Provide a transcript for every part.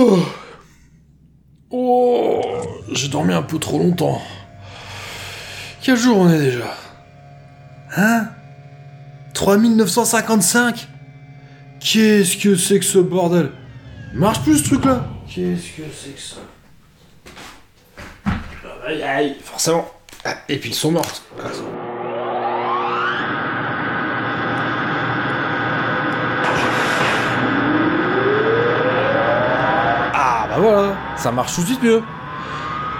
Oh, oh j'ai dormi un peu trop longtemps. Quel jour on est déjà? Hein? 3955 Qu'est-ce que c'est que ce bordel? Marche plus ce truc là Qu'est-ce que c'est que ça? Aïe aïe, forcément. Ah, et puis ils sont mortes. Ça marche tout de suite mieux.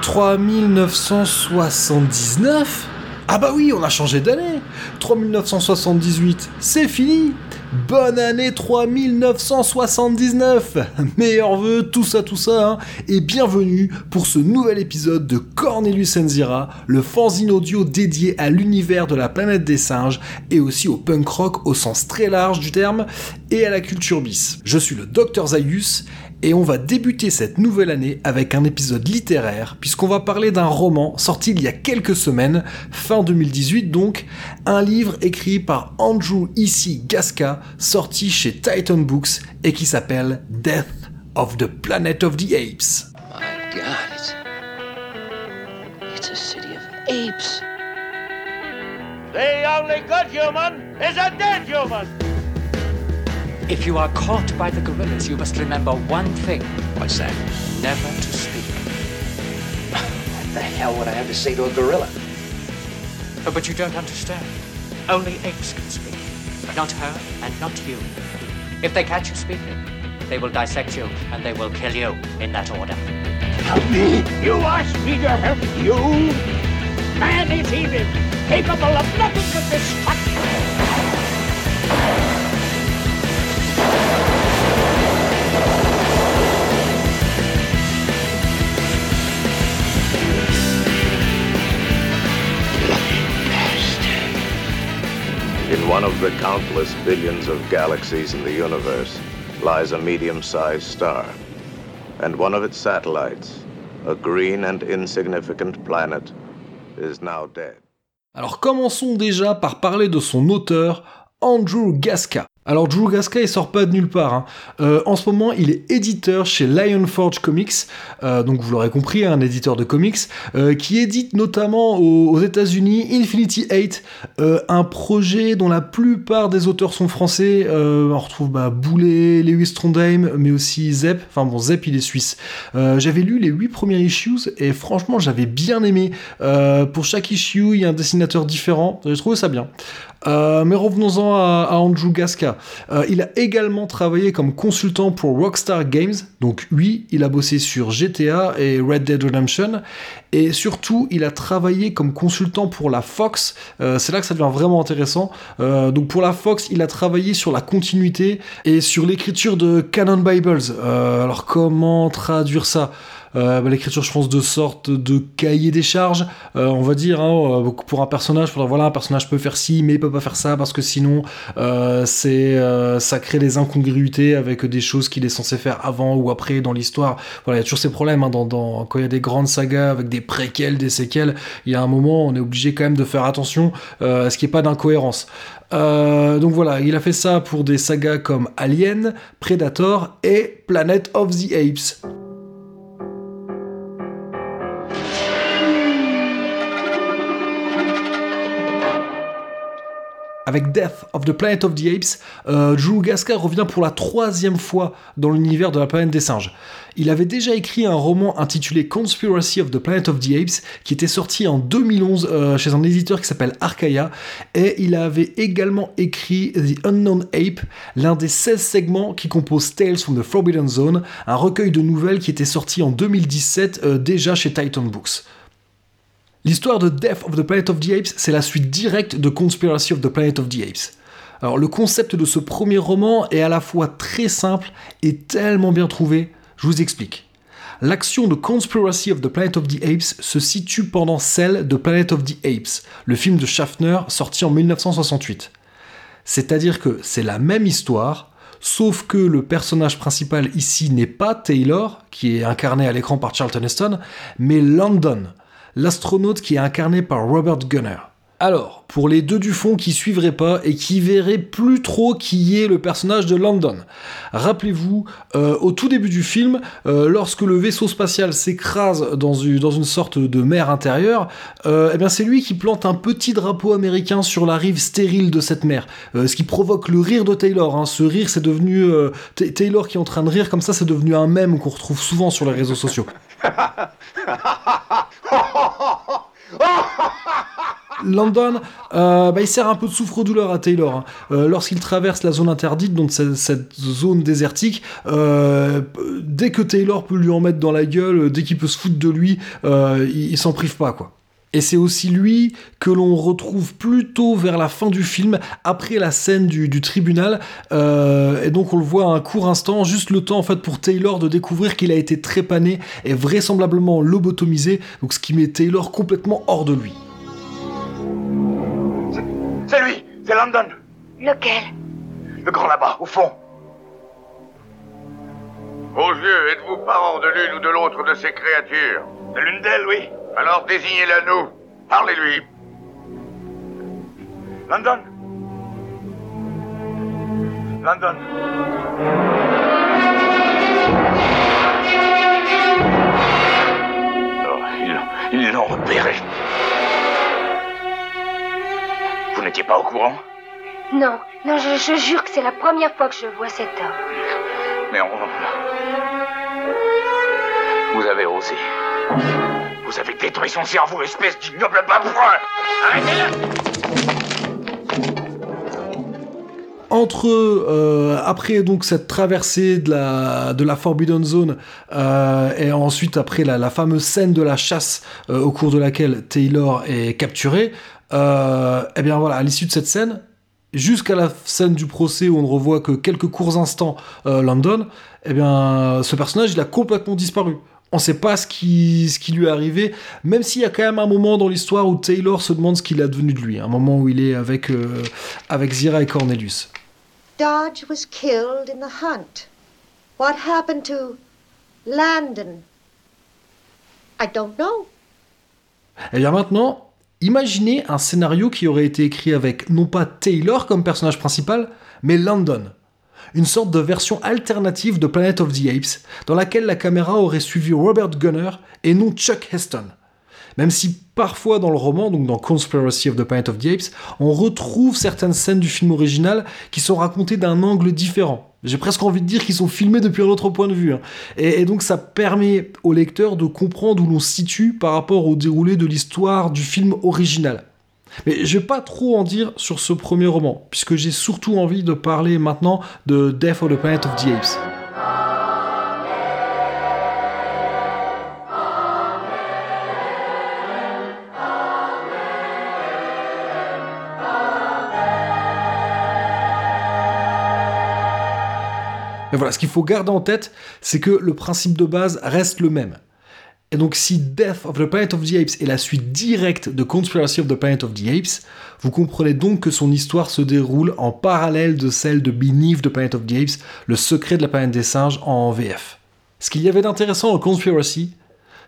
3979 Ah bah oui, on a changé d'année 3978, c'est fini Bonne année 3979 Meilleurs vœux, tout ça, tout ça, hein. et bienvenue pour ce nouvel épisode de Cornelius Enzira, le fanzine audio dédié à l'univers de la planète des singes, et aussi au punk rock au sens très large du terme, et à la culture bis. Je suis le Dr Zayus, et on va débuter cette nouvelle année avec un épisode littéraire, puisqu'on va parler d'un roman sorti il y a quelques semaines, fin 2018 donc, un livre écrit par Andrew E.C. Gasca, sorti chez Titan Books et qui s'appelle Death of the Planet of the Apes. My God, it's, it's a city of apes. The only good human is a dead human. If you are caught by the gorillas, you must remember one thing. What's that? Never to speak. What the hell would I have to say to a gorilla? Oh, but you don't understand. Only apes can speak. Not her and not you. If they catch you speaking, they will dissect you and they will kill you in that order. Help me! You ask me to help you? Man is evil, capable of nothing but destruction. One of the countless billions of galaxies in the universe lies a medium sized star. And one of its satellites, a green and insignificant planet, is now dead. Alors commençons déjà par parler de son auteur, Andrew Gasca. Alors Drew Gasca il sort pas de nulle part. hein. Euh, en ce moment il est éditeur chez Lionforge Comics, euh, donc vous l'aurez compris, un éditeur de comics, euh, qui édite notamment aux, États-Unis Infinity 8, euh, un projet dont la plupart des auteurs sont français. On retrouve bah, Boulet, Lewis Trondheim, mais aussi Zepp. Enfin bon, Zepp il est suisse. J'avais lu les huit premiers issues et franchement j'avais bien aimé. Pour chaque issue il y a un dessinateur différent. J'ai trouvé ça bien. Euh, mais revenons-en à, Andrew Gasca. Euh, il a également travaillé comme consultant pour Rockstar Games. Donc oui, il a bossé sur GTA et Red Dead Redemption. Et surtout, il a travaillé comme consultant pour la Fox. Euh, c'est là que ça devient vraiment intéressant. Donc pour la Fox, il a travaillé sur la continuité et sur l'écriture de Canon Bibles. Alors comment traduire ça? Euh, bah, l'écriture je pense de sorte de cahier des charges. Euh, on va dire hein, euh, pour un personnage faudra, voilà un personnage peut faire ci mais il peut pas faire ça parce que sinon c'est ça crée des incongruités avec des choses qu'il est censé faire avant ou après dans l'histoire. Voilà il y a toujours ces problèmes hein, quand il y a des grandes sagas avec des préquels des séquelles il y a un moment on est obligé quand même de faire attention à ce qu'il n'y ait pas d'incohérence. Donc voilà, il a fait ça pour des sagas comme Alien, Predator et Planet of the Apes. Avec Death of the Planet of the Apes, euh, Drew Gasca revient pour la troisième fois dans l'univers de la planète des singes. Il avait déjà écrit un roman intitulé Conspiracy of the Planet of the Apes, qui était sorti en 2011 euh, chez un éditeur qui s'appelle Archaia, et il avait également écrit The Unknown Ape, l'un des 16 segments qui composent Tales from the Forbidden Zone, un recueil de nouvelles qui était sorti en 2017 euh, déjà chez Titan Books. L'histoire de Death of the Planet of the Apes, c'est la suite directe de Conspiracy of the Planet of the Apes. Alors le concept de ce premier roman est à la fois très simple et tellement bien trouvé, je vous explique. L'action de Conspiracy of the Planet of the Apes se situe pendant celle de Planet of the Apes, le film de Schaffner sorti en 1968. C'est-à-dire que c'est la même histoire, sauf que le personnage principal ici n'est pas Taylor, qui est incarné à l'écran par Charlton Heston, mais London, l'astronaute qui est incarné par Robert Gunner. Alors, pour les deux du fond qui suivraient pas et qui verraient plus trop qui est le personnage de Landon. Rappelez-vous, euh, au tout début du film, euh, lorsque le vaisseau spatial s'écrase dans une, dans sorte de mer intérieure, euh, eh c'est lui qui plante un petit drapeau américain sur la rive stérile de cette mer, ce qui provoque le rire de Taylor. Hein. Ce rire, c'est devenu Taylor qui est en train de rire comme ça, c'est devenu un mème qu'on retrouve souvent sur les réseaux sociaux. Landon, euh, bah, il sert un peu de souffre-douleur à Taylor. Hein. Euh, lorsqu'il traverse la zone interdite, donc cette, zone désertique, euh, dès que Taylor peut lui en mettre dans la gueule, dès qu'il peut se foutre de lui, il, s'en prive pas, quoi. Et c'est aussi lui que l'on retrouve plutôt vers la fin du film, après la scène du, tribunal. et donc on le voit un court instant, juste le temps fait pour Taylor de découvrir qu'il a été trépané et vraisemblablement lobotomisé, donc ce qui met Taylor complètement hors de lui. C'est London. Lequel? Le grand là-bas, au fond. Vos yeux, êtes-vous parents de l'une ou de l'autre de ces créatures? De l'une d'elles, oui. Alors désignez-la nous. Parlez-lui. London. London. Oh, ils l'ont repéré. N'étiez pas au courant Non, non, je, jure que c'est la première fois que je vois cet homme. Mais on... Vous avez osé. Vous avez détruit son cerveau, espèce d'ignoble babouin Arrêtez-le entre euh, après donc cette traversée de la de la Forbidden Zone euh, et ensuite après la, fameuse scène de la chasse euh, au cours de laquelle Taylor est capturé, euh, eh bien voilà, à l'issue de cette scène, jusqu'à la scène du procès où on ne revoit que quelques courts instants euh, London, eh bien ce personnage il a complètement disparu. On ne sait pas ce qui, ce qui lui est arrivé, même s'il y a quand même un moment dans l'histoire où Taylor se demande ce qu'il a devenu de lui, un moment où il est avec, euh, avec Zira et Cornelius. Dodge was killed in the hunt. What happened to Landon? I don't know. Eh bien maintenant, Imaginez un scénario qui aurait été écrit avec non pas Taylor comme personnage principal, mais London. Une sorte de version alternative de Planet of the Apes, dans laquelle la caméra aurait suivi Robert Gunner et non Chuck Heston. Même si parfois dans le roman, donc dans Conspiracy of the Planet of the Apes, on retrouve certaines scènes du film original qui sont racontées d'un angle différent. J'ai presque envie de dire qu'ils sont filmés depuis un autre point de vue. Hein. Et, donc ça permet au lecteur de comprendre où l'on se situe par rapport au déroulé de l'histoire du film original. Mais je vais pas trop en dire sur ce premier roman, puisque j'ai surtout envie de parler maintenant de Death of the Planet of the Apes. Mais voilà, ce qu'il faut garder en tête, c'est que le principe de base reste le même. Et donc si Death of the Planet of the Apes est la suite directe de Conspiracy of the Planet of the Apes, vous comprenez donc que son histoire se déroule en parallèle de celle de Beneath the Planet of the Apes, le secret de la planète des singes en VF. Ce qu'il y avait d'intéressant en Conspiracy,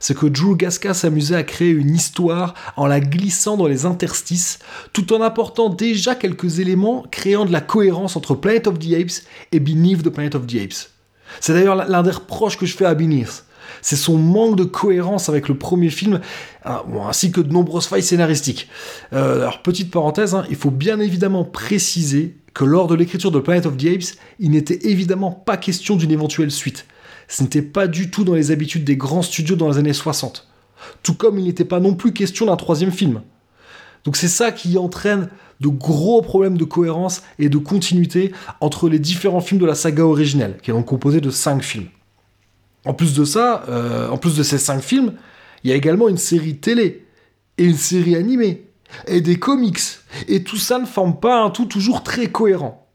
c'est que Drew Gasca s'amusait à créer une histoire en la glissant dans les interstices, tout en apportant déjà quelques éléments créant de la cohérence entre Planet of the Apes et Beneath the Planet of the Apes. C'est d'ailleurs l'un des reproches que je fais à Beneath. C'est son manque de cohérence avec le premier film, hein, ainsi que de nombreuses failles scénaristiques. Euh, alors, petite parenthèse, hein, il faut bien évidemment préciser que lors de l'écriture de Planet of the Apes, il n'était évidemment pas question d'une éventuelle suite. Ce n'était pas du tout dans les habitudes des grands studios dans les années 60. Tout comme il n'était pas non plus question d'un troisième film. Donc c'est ça qui entraîne de gros problèmes de cohérence et de continuité entre les différents films de la saga originelle, qui est donc composée de cinq films. En plus de ça, euh, en plus de ces cinq films, il y a également une série télé et une série animée et des comics. Et tout ça ne forme pas un tout toujours très cohérent.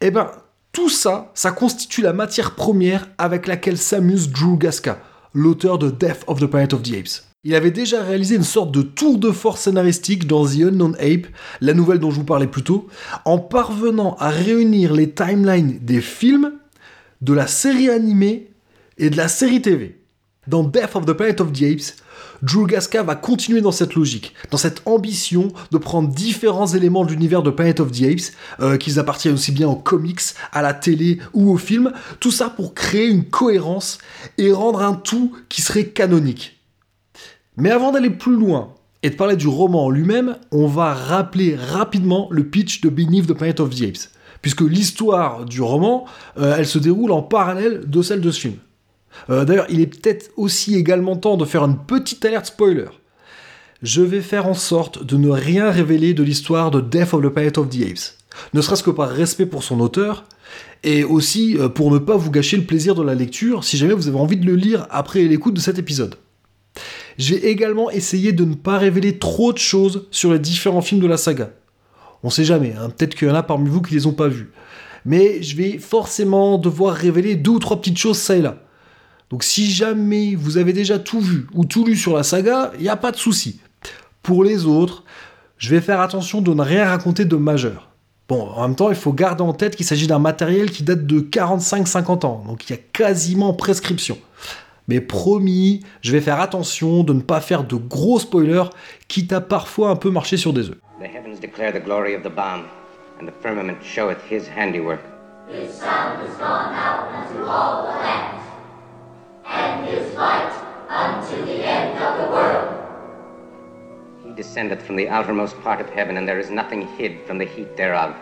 Eh ben, tout ça, ça constitue la matière première avec laquelle s'amuse Drew Gasca, l'auteur de Death of the Planet of the Apes. Il avait déjà réalisé une sorte de tour de force scénaristique dans The Unknown Ape, la nouvelle dont je vous parlais plus tôt, en parvenant à réunir les timelines des films, de la série animée et de la série TV. Dans Death of the Planet of the Apes, Drew Gasca va continuer dans cette logique, dans cette ambition de prendre différents éléments de l'univers de Planet of the Apes, euh, qu'ils appartiennent aussi bien aux comics, à la télé ou au film, tout ça pour créer une cohérence et rendre un tout qui serait canonique. Mais avant d'aller plus loin et de parler du roman en lui-même, on va rappeler rapidement le pitch de Beneath the Planet of the Apes, puisque l'histoire du roman, euh, elle se déroule en parallèle de celle de ce film. Euh, D'ailleurs, il est peut-être aussi également temps de faire une petite alerte spoiler. Je vais faire en sorte de ne rien révéler de l'histoire de Death of the Planet of the Apes, ne serait-ce que par respect pour son auteur, et aussi euh, pour ne pas vous gâcher le plaisir de la lecture si jamais vous avez envie de le lire après l'écoute de cet épisode. J'ai également essayé de ne pas révéler trop de choses sur les différents films de la saga. On sait jamais, hein, peut-être qu'il y en a parmi vous qui les ont pas vus. Mais je vais forcément devoir révéler deux ou trois petites choses ça et là. Donc si jamais vous avez déjà tout vu ou tout lu sur la saga, il n'y a pas de souci. Pour les autres, je vais faire attention de ne rien raconter de majeur. Bon, en même temps, il faut garder en tête qu'il s'agit d'un matériel qui date de 45-50 ans, donc il y a quasiment prescription. Mais promis, je vais faire attention de ne pas faire de gros spoilers, quitte à parfois un peu marcher sur des œufs. The heavens declare the glory of the bomb, and the firmament showeth his handiwork. He descendeth from the outermost part of heaven, and there is nothing hid from the heat thereof.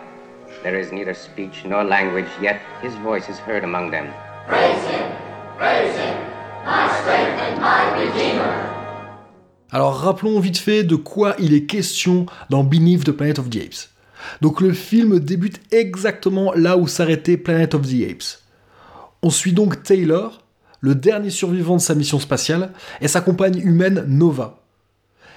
There is neither speech nor language, yet his voice is heard among them. Alors rappelons vite fait de quoi il est question dans Beneath the Planet of the Apes. Donc le film débute exactement là où s'arrêtait Planet of the Apes. On suit donc Taylor, le dernier survivant de sa mission spatiale, et sa compagne humaine Nova.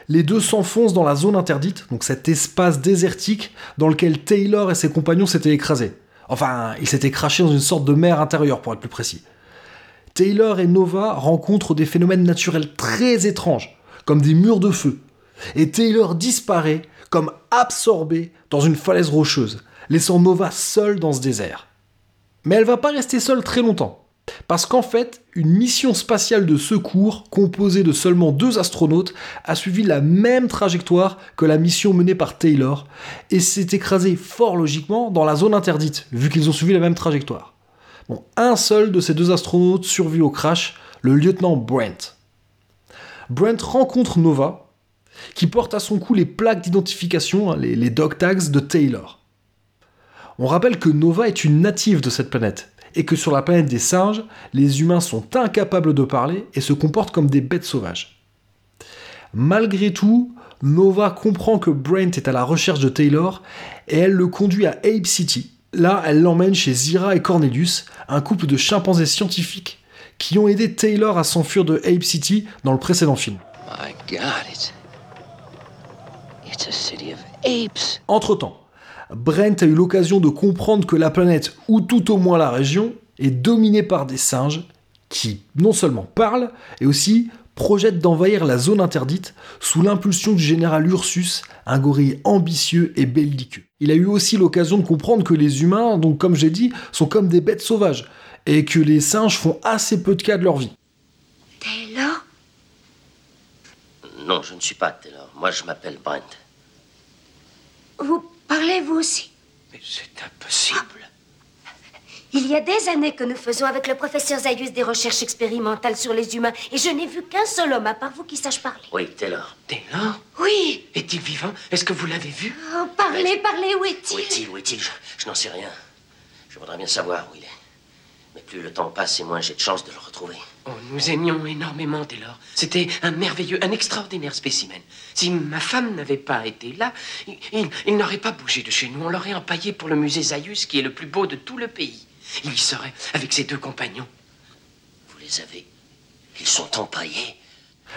Les deux s'enfoncent dans la zone interdite, donc cet espace désertique dans lequel Taylor et ses compagnons s'étaient écrasés. Enfin, ils s'étaient crachés dans une sorte de mer intérieure pour être plus précis. Taylor et Nova rencontrent des phénomènes naturels très étranges, comme des murs de feu. Et Taylor disparaît comme absorbé dans une falaise rocheuse, laissant Nova seule dans ce désert. Mais elle va pas rester seule très longtemps. Parce qu'en fait, une mission spatiale de secours, composée de seulement deux astronautes, a suivi la même trajectoire que la mission menée par Taylor, et s'est écrasée fort logiquement dans la zone interdite, vu qu'ils ont suivi la même trajectoire. Un seul de ces deux astronautes survit au crash, le lieutenant Brent. Brent rencontre Nova, qui porte à son cou les plaques d'identification, hein, les dog tags de Taylor. On rappelle que Nova est une native de cette planète, et que sur la planète des singes, les humains sont incapables de parler et se comportent comme des bêtes sauvages. Malgré tout, Nova comprend que Brent est à la recherche de Taylor et elle le conduit à Ape City. Là, elle l'emmène chez Zira et Cornelius, un couple de chimpanzés scientifiques qui ont aidé Taylor à s'enfuir de Ape City dans le précédent film. My God, it's. It's a city of apes. Entre-temps, Brent a eu l'occasion de comprendre que la planète, ou tout au moins la région, est dominée par des singes qui non seulement parlent, et aussi projettent d'envahir la zone interdite sous l'impulsion du général Ursus, un gorille ambitieux et belliqueux. Il a eu aussi l'occasion de comprendre que les humains, donc comme j'ai dit, sont comme des bêtes sauvages, et que les singes font assez peu de cas de leur vie. Taylor? Non, je ne suis pas Taylor. Moi, je m'appelle Brent. Vous parlez vous aussi Mais c'est impossible. Il y a des années que nous faisons avec le professeur Zaius des recherches expérimentales sur les humains et je n'ai vu qu'un seul homme à part vous qui sache parler. Oui, Taylor. Taylor Oui Est-il vivant? Est-ce que vous l'avez vu? Oh, Parlez, parlez, où Où est-il? Est-il Où est-il? Je, je n'en sais rien. Je voudrais bien savoir où il est. Mais plus le temps passe et moins j'ai de chance de le retrouver. Oh, nous aimions énormément Taylor. C'était un merveilleux, un extraordinaire spécimen. Si ma femme n'avait pas été là, il, n'aurait pas bougé de chez nous. On l'aurait empaillé pour le musée Zaius, qui est le plus beau de tout le pays. Il y serait avec ses deux compagnons. Vous les avez Ils sont empaillés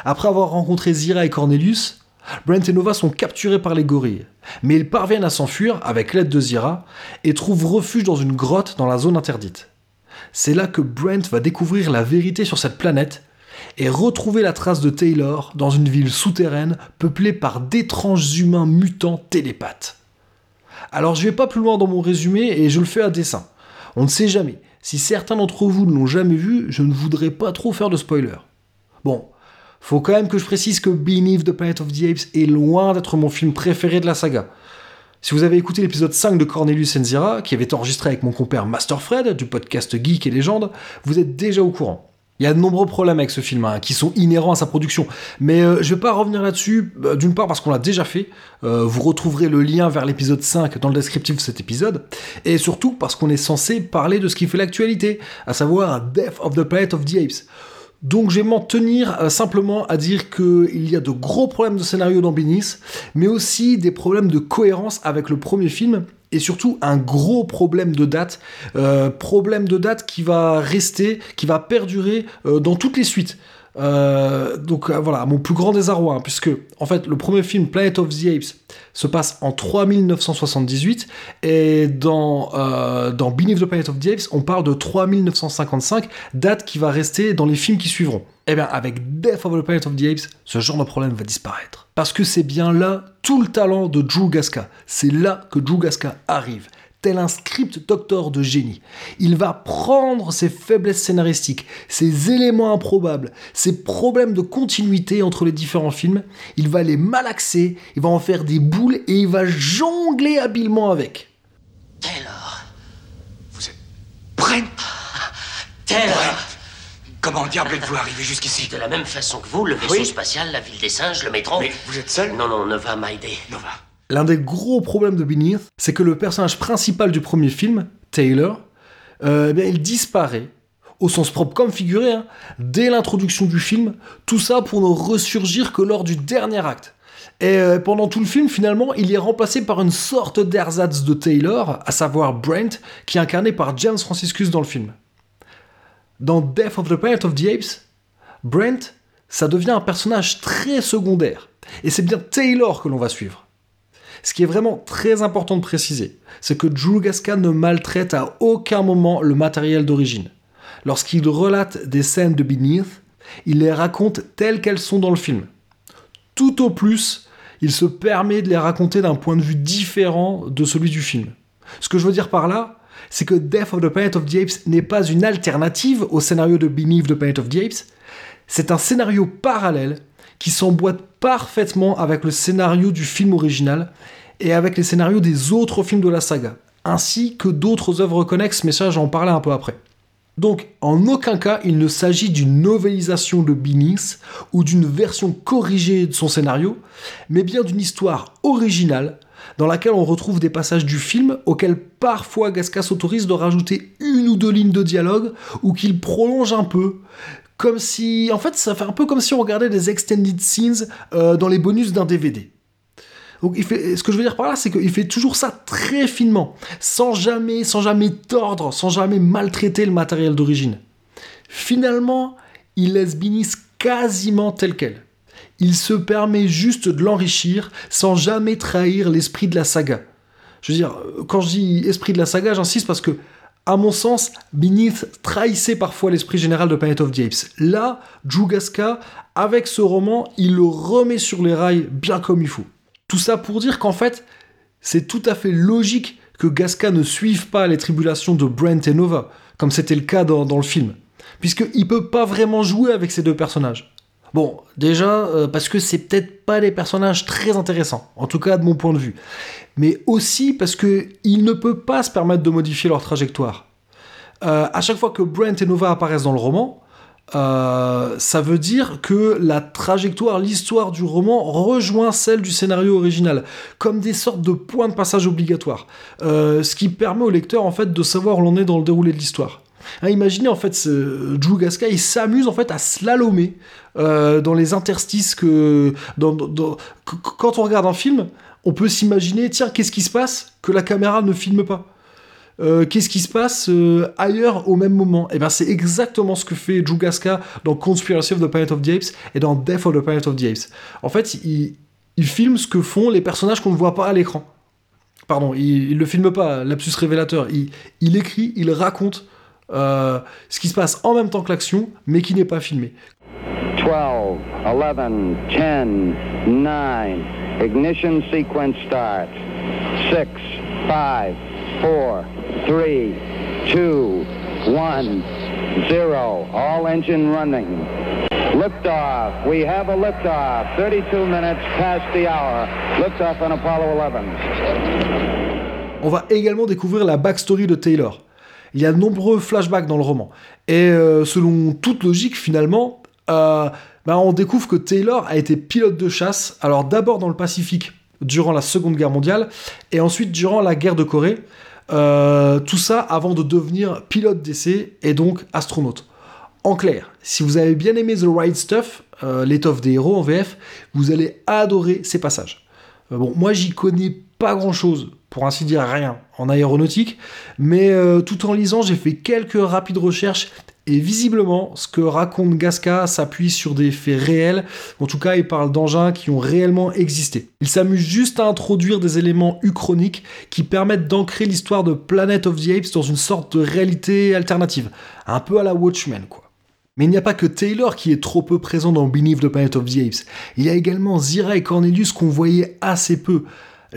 Après avoir rencontré Zira et Cornelius, Brent et Nova sont capturés par les gorilles, mais ils parviennent à s'enfuir avec l'aide de Zira et trouvent refuge dans une grotte dans la zone interdite. C'est là que Brent va découvrir la vérité sur cette planète et retrouver la trace de Taylor dans une ville souterraine peuplée par d'étranges humains mutants télépathes. Alors je vais pas plus loin dans mon résumé et je le fais à dessein. On ne sait jamais. Si certains d'entre vous ne l'ont jamais vu, je ne voudrais pas trop faire de spoiler. Bon, faut quand même que je précise que Beneath the Planet of the Apes est loin d'être mon film préféré de la saga. Si vous avez écouté l'épisode 5 de Cornelius Enzira, qui avait été enregistré avec mon compère Master Fred du podcast Geek et Légende, vous êtes déjà au courant. Il y a de nombreux problèmes avec ce film hein, qui sont inhérents à sa production. Mais euh, je vais pas revenir là-dessus, euh, d'une part parce qu'on l'a déjà fait. Euh, vous retrouverez le lien vers l'épisode 5 dans le descriptif de cet épisode. Et surtout parce qu'on est censé parler de ce qui fait l'actualité, à savoir Death of the Planet of the Apes. Donc je vais m'en tenir euh, simplement à dire qu'il y a de gros problèmes de scénario dans Beneath, mais aussi des problèmes de cohérence avec le premier film, et surtout un gros problème de date, euh, problème de date qui va rester, qui va perdurer euh, dans toutes les suites. Euh, donc euh, voilà, mon plus grand désarroi, hein, puisque en fait le premier film Planet of the Apes se passe en 3978 et dans, euh, Beneath the Planet of the Apes on parle de 3955, date qui va rester dans les films qui suivront. Eh bien avec Death of the Planet of the Apes, ce genre de problème va disparaître. Parce que c'est bien là tout le talent de Drew Gasca. C'est là que Drew Gasca arrive tel un script doctor de génie. Il va prendre ses faiblesses scénaristiques, ses éléments improbables, ses problèmes de continuité entre les différents films, il va les malaxer, il va en faire des boules et il va jongler habilement avec. Taylor. Vous êtes Brent Taylor. Comment diable êtes-vous arrivé jusqu'ici? De la même façon que vous, le vaisseau Oui. spatial, la ville des singes, le métro. Mais vous êtes seul? Non, non, Nova m'a aidé. Nova. L'un des gros problèmes de Beneath, c'est que le personnage principal du premier film, Taylor, euh, eh il disparaît, au sens propre comme figuré, hein, dès l'introduction du film, tout ça pour ne ressurgir que lors du dernier acte. Et euh, pendant tout le film, finalement, il est remplacé par une sorte d'ersatz de Taylor, à savoir Brent, qui est incarné par James Franciscus dans le film. Dans Death of the Planet of the Apes, Brent, ça devient un personnage très secondaire. Et c'est bien Taylor que l'on va suivre. Ce qui est vraiment très important de préciser, c'est que Drew Gasca ne maltraite à aucun moment le matériel d'origine. Lorsqu'il relate des scènes de Beneath, il les raconte telles qu'elles sont dans le film. Tout au plus, il se permet de les raconter d'un point de vue différent de celui du film. Ce que je veux dire par là, c'est que Death of the Planet of the Apes n'est pas une alternative au scénario de Beneath the Planet of the Apes, c'est un scénario parallèle qui s'emboîte parfaitement avec le scénario du film original et avec les scénarios des autres films de la saga, ainsi que d'autres œuvres connexes, mais ça j'en parlais un peu après. Donc, en aucun cas, il ne s'agit d'une novélisation de Beneath ou d'une version corrigée de son scénario, mais bien d'une histoire originale dans laquelle on retrouve des passages du film auxquels parfois Gasca s'autorise de rajouter une ou deux lignes de dialogue ou qu'il prolonge un peu. Comme si, en fait, ça fait un peu comme si on regardait des extended scenes euh, dans les bonus d'un DVD. Donc, ce que je veux dire par là, c'est qu'il fait toujours ça très finement, sans jamais, sans jamais tordre, sans jamais maltraiter le matériel d'origine. Finalement, il laisse Beneath quasiment tel quel. Il se permet juste de l'enrichir sans jamais trahir l'esprit de la saga. Je veux dire, quand je dis esprit de la saga, j'insiste parce que, à mon sens, Beneath trahissait parfois l'esprit général de Planet of the Apes. Là, Gasca, avec ce roman, il le remet sur les rails bien comme il faut. Tout ça pour dire qu'en fait, c'est tout à fait logique que Gasca ne suive pas les tribulations de Brent et Nova, comme c'était le cas dans, le film, puisqu'il peut pas vraiment jouer avec ces deux personnages. Bon, déjà, euh, parce que c'est peut-être pas des personnages très intéressants, en tout cas de mon point de vue, mais aussi parce que il ne peut pas se permettre de modifier leur trajectoire. Euh, à chaque fois que Brent et Nova apparaissent dans le roman, euh, ça veut dire que la trajectoire, l'histoire du roman rejoint celle du scénario original, comme des sortes de points de passage obligatoires, ce qui permet au lecteur en fait de savoir où l'on est dans le déroulé de l'histoire. Hein, imaginez en fait, ce, Drew Gasca, il s'amuse en fait à slalomer euh, dans les interstices que, quand on regarde un film, on peut s'imaginer, tiens, qu'est-ce qui se passe que la caméra ne filme pas? Euh, qu'est-ce qui se passe euh, ailleurs au même moment? Et bien c'est exactement ce que fait Drew Gasca dans Conspiracy of the Planet of the Apes et dans Death of the Planet of the Apes. En fait, il, il filme ce que font les personnages qu'on ne voit pas à l'écran. Pardon, il, il le filme pas, lapsus révélateur. Il écrit, il raconte euh, ce qui se passe en même temps que l'action, mais qui n'est pas filmé. 12, 11, 10, 9. Ignition sequence start. 6, 5, 4, 3, 2, 1, 0. All engine running. Liftoff. We have a liftoff. 32 minutes past the hour. Liftoff on Apollo 11. On va également découvrir la backstory de Taylor. Il y a de nombreux flashbacks dans le roman. Et euh, selon toute logique, finalement, euh, bah, on découvre que Taylor a été pilote de chasse, alors d'abord dans le Pacifique durant la Seconde Guerre mondiale, et ensuite durant la guerre de Corée. Euh, tout ça avant de devenir pilote d'essai et donc astronaute. En clair, si vous avez bien aimé The Right Stuff, l'étoffe des héros en VF, vous allez adorer ces passages. Bon, moi j'y connais pas grand chose, pour ainsi dire rien, en aéronautique, mais euh, tout en lisant, j'ai fait quelques rapides recherches et visiblement, ce que raconte Gasca s'appuie sur des faits réels. En tout cas, il parle d'engins qui ont réellement existé. Il s'amuse juste à introduire des éléments uchroniques qui permettent d'ancrer l'histoire de Planet of the Apes dans une sorte de réalité alternative. Un peu à la Watchmen, quoi. Mais il n'y a pas que Taylor qui est trop peu présent dans Beneath the Planet of the Apes. Il y a également Zira et Cornelius qu'on voyait assez peu.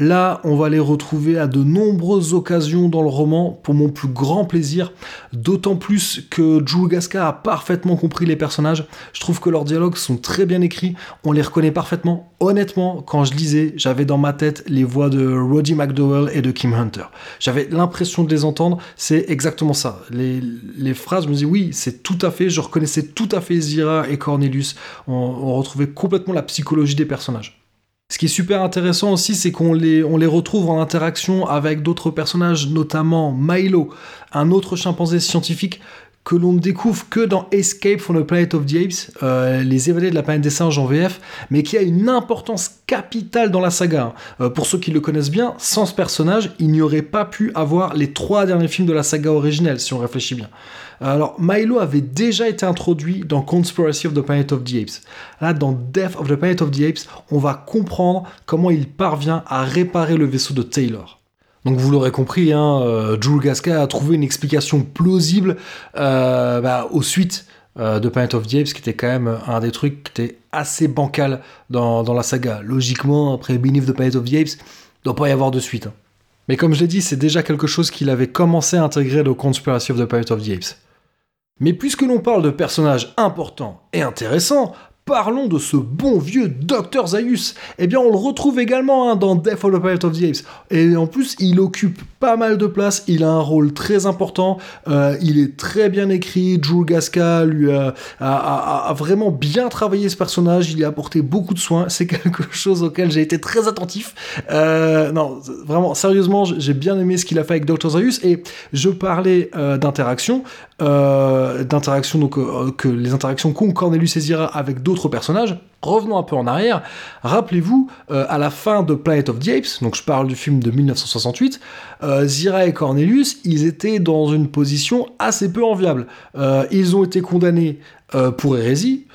Là, on va les retrouver à de nombreuses occasions dans le roman, pour mon plus grand plaisir, d'autant plus que Jules Gasca a parfaitement compris les personnages. Je trouve que leurs dialogues sont très bien écrits, on les reconnaît parfaitement. Honnêtement, quand je lisais, j'avais dans ma tête les voix de Roddy McDowell et de Kim Hunter. J'avais l'impression de les entendre, c'est exactement ça. Les, phrases, je me dis oui, c'est tout à fait, je reconnaissais tout à fait Zira et Cornelius. On retrouvait complètement la psychologie des personnages. Ce qui est super intéressant aussi, c'est qu'on les, on les retrouve en interaction avec d'autres personnages, notamment Milo, un autre chimpanzé scientifique que l'on ne découvre que dans Escape from the Planet of the Apes, euh, les évadés de la planète des singes en VF, mais qui a une importance capitale dans la saga. Euh, pour ceux qui le connaissent bien, sans ce personnage, il n'y aurait pas pu avoir les trois derniers films de la saga originelle, si on réfléchit bien. Alors, Milo avait déjà été introduit dans Conspiracy of the Planet of the Apes. Là, dans Death of the Planet of the Apes, on va comprendre comment il parvient à réparer le vaisseau de Taylor. Donc vous l'aurez compris, hein, euh, Jules Gasca a trouvé une explication plausible euh, bah, aux suites euh, de Planet of the Apes, qui était quand même un des trucs qui était assez bancal dans, la saga. Logiquement, après Beneath the Planet of the Apes, il doit pas y avoir de suite. Hein. Mais comme je l'ai dit, c'est déjà quelque chose qu'il avait commencé à intégrer dans Conspiracy of the Planet of the Apes. Mais puisque l'on parle de personnages importants et intéressants, parlons de ce bon vieux Dr Zaius. Eh bien, on le retrouve également hein, dans Death of the Planet of the Apes. Et en plus, il occupe pas mal de place, il a un rôle très important, euh, il est très bien écrit, Jules Gasca lui a, vraiment bien travaillé ce personnage, il y a apporté beaucoup de soins, c'est quelque chose auquel j'ai été très attentif. Euh, non, vraiment, sérieusement, j'ai bien aimé ce qu'il a fait avec Dr Zaius, et je parlais euh, d'interaction, euh, d'interaction, donc euh, que les interactions qu'ont Cornelius et Zira avec d'autres personnages. Revenons un peu en arrière. Rappelez-vous, euh, à la fin de Planet of the Apes, donc je parle du film de 1968, Zira et Cornelius, ils étaient dans une position assez peu enviable. ils ont été condamnés pour hérésie,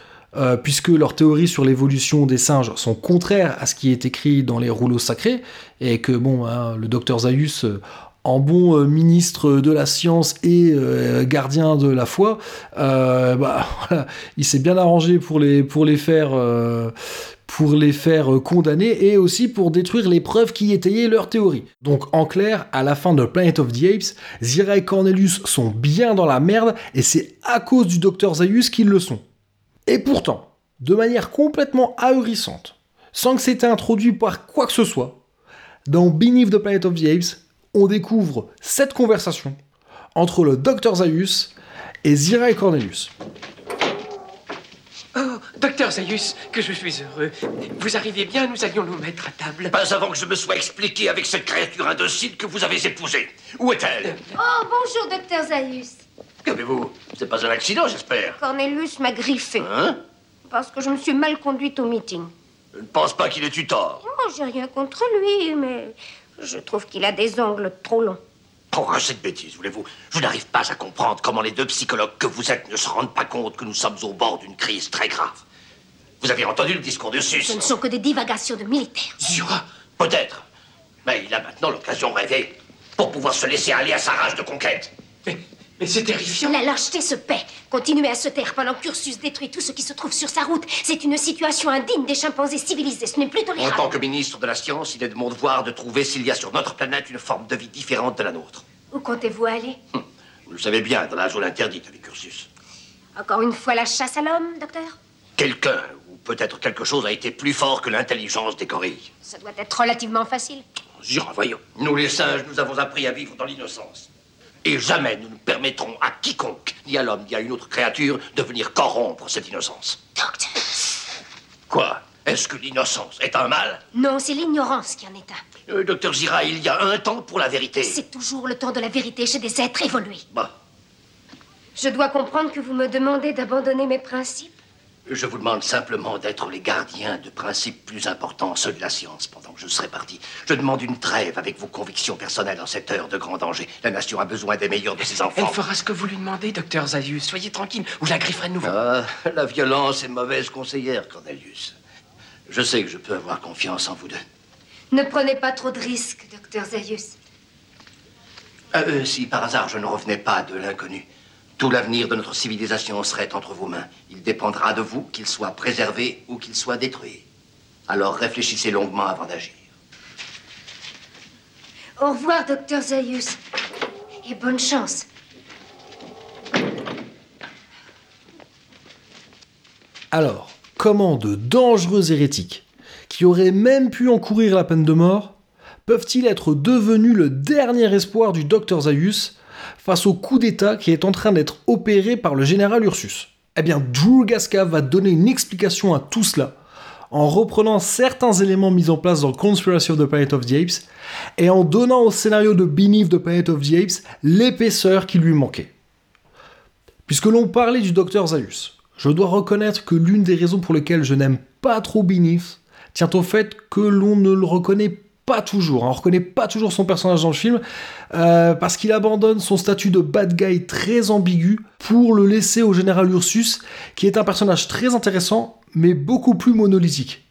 puisque leurs théories sur l'évolution des singes sont contraires à ce qui est écrit dans les rouleaux sacrés, et que bon, hein, le docteur Zaius en bon euh, ministre de la science et euh, gardien de la foi, euh, bah, il s'est bien arrangé pour les, pour les faire pour les faire condamner et aussi pour détruire les preuves qui étayaient leur théorie. Donc en clair, à la fin de Planet of the Apes, Zira et Cornelius sont bien dans la merde et c'est à cause du docteur Zaius qu'ils le sont. Et pourtant, de manière complètement ahurissante, sans que c'était introduit par quoi que ce soit, dans Beneath the Planet of the Apes, on découvre cette conversation entre le docteur Zaius et Zira et Cornelius. Oh, docteur Zaius, que je suis heureux. Vous arrivez bien, nous allions nous mettre à table. Pas avant que je me sois expliqué avec cette créature indocile que vous avez épousée. Où est-elle? Oh, bonjour, docteur Zaius. Qu'avez-vous? C'est pas un accident, j'espère. Cornelius m'a griffé. Hein? Parce que je me suis mal conduite au meeting. Je ne pense pas qu'il ait eu tort. Oh, j'ai rien contre lui, mais je trouve qu'il a des ongles trop longs. Oh, cette bêtise, voulez-vous? Je n'arrive pas à comprendre comment les deux psychologues que vous êtes ne se rendent pas compte que nous sommes au bord d'une crise très grave. Vous avez entendu le discours de Sus? Ce ne sont que des divagations de militaires. Zura Peut-être. Mais il a maintenant l'occasion rêvée pour pouvoir se laisser aller à sa rage de conquête. C'est terrifiant. La lâcheté se paie. Continuer à se taire pendant que Cursus détruit tout ce qui se trouve sur sa route, c'est une situation indigne des chimpanzés civilisés. Ce n'est plus En tolérable. tant que ministre de la Science, il est de mon devoir de trouver s'il y a sur notre planète une forme de vie différente de la nôtre. Où comptez-vous aller? Vous le savez bien, dans la zone interdite avec Cursus. Encore une fois la chasse à l'homme, docteur? Quelqu'un, ou peut-être quelque chose, a été plus fort que l'intelligence des gorilles. Ça doit être relativement facile. J'irai, voyons. Nous, les singes, nous avons appris à vivre dans l'innocence. Et jamais nous ne permettrons à quiconque, ni à l'homme, ni à une autre créature, de venir corrompre cette innocence. Docteur. Quoi? Est-ce que l'innocence est un mal? Non, c'est l'ignorance qui en est un. Euh, Docteur Zira, il y a un temps pour la vérité. C'est toujours le temps de la vérité chez des êtres évolués. Bah, Je dois comprendre que vous me demandez d'abandonner mes principes. Je vous demande simplement d'être les gardiens de principes plus importants, ceux de la science, pendant que je serai parti. Je demande une trêve avec vos convictions personnelles en cette heure de grand danger. La nation a besoin des meilleurs de ses Elle enfants. fera ce que vous lui demandez, docteur Zayus. Soyez tranquille, ou je la grifferai de nouveau. Ah, la violence est mauvaise conseillère, Cornelius. Je sais que je peux avoir confiance en vous deux. Ne prenez pas trop de risques, docteur Zayus. Ah, euh, si par hasard je ne revenais pas de l'inconnu, tout l'avenir de notre civilisation serait entre vos mains. Il dépendra de vous qu'il soit préservé ou qu'il soit détruit. Alors réfléchissez longuement avant d'agir. Au revoir, docteur Zayus. Et bonne chance. Alors, comment de dangereux hérétiques, qui auraient même pu encourir la peine de mort, peuvent-ils être devenus le dernier espoir du docteur Zaius face au coup d'État qui est en train d'être opéré par le général Ursus Eh bien, Drew Gasca va donner une explication à tout cela, en reprenant certains éléments mis en place dans Conspiracy of the Planet of the Apes, et en donnant au scénario de Beneath the Planet of the Apes l'épaisseur qui lui manquait. Puisque l'on parlait du docteur Zaius, je dois reconnaître que l'une des raisons pour lesquelles je n'aime pas trop Beneath tient au fait que l'on ne le reconnaît pas toujours. hein. On reconnaît pas toujours son personnage dans le film euh, parce qu'il abandonne son statut de bad guy très ambigu pour le laisser au général Ursus, qui est un personnage très intéressant mais beaucoup plus monolithique.